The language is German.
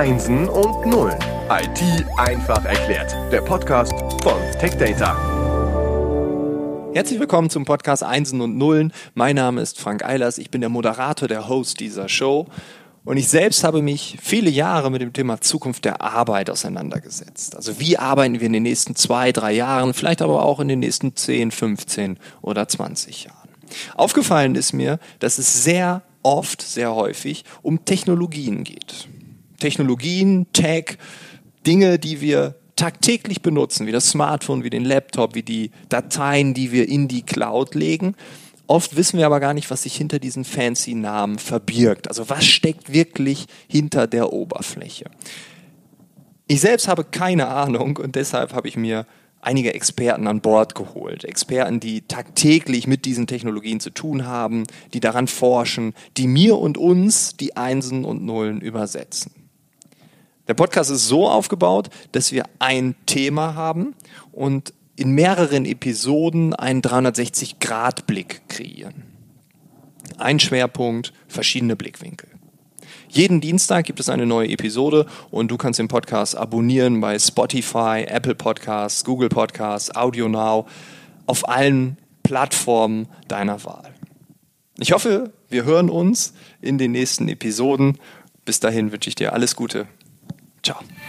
Einsen und Nullen. IT einfach erklärt. Der Podcast von TechData. Herzlich willkommen zum Podcast Einsen und Nullen. Mein Name ist Frank Eilers. Ich bin der Moderator, der Host dieser Show. Und ich selbst habe mich viele Jahre mit dem Thema Zukunft der Arbeit auseinandergesetzt. Also wie arbeiten wir in den nächsten zwei, drei Jahren, vielleicht aber auch in den nächsten 10, 15 oder 20 Jahren. Aufgefallen ist mir, dass es sehr oft, sehr häufig um Technologien geht. Technologien, Tech, Dinge, die wir tagtäglich benutzen, wie das Smartphone, wie den Laptop, wie die Dateien, die wir in die Cloud legen. Oft wissen wir aber gar nicht, was sich hinter diesen fancy Namen verbirgt. Also was steckt wirklich hinter der Oberfläche. Ich selbst habe keine Ahnung und deshalb habe ich mir einige Experten an Bord geholt. Experten, die tagtäglich mit diesen Technologien zu tun haben, die daran forschen, die mir und uns die Einsen und Nullen übersetzen. Der Podcast ist so aufgebaut, dass wir ein Thema haben und in mehreren Episoden einen 360-Grad-Blick kreieren. Ein Schwerpunkt, verschiedene Blickwinkel. Jeden Dienstag gibt es eine neue Episode und du kannst den Podcast abonnieren bei Spotify, Apple Podcasts, Google Podcasts, Audio Now, auf allen Plattformen deiner Wahl. Ich hoffe, wir hören uns in den nächsten Episoden. Bis dahin wünsche ich dir alles Gute. Ciao.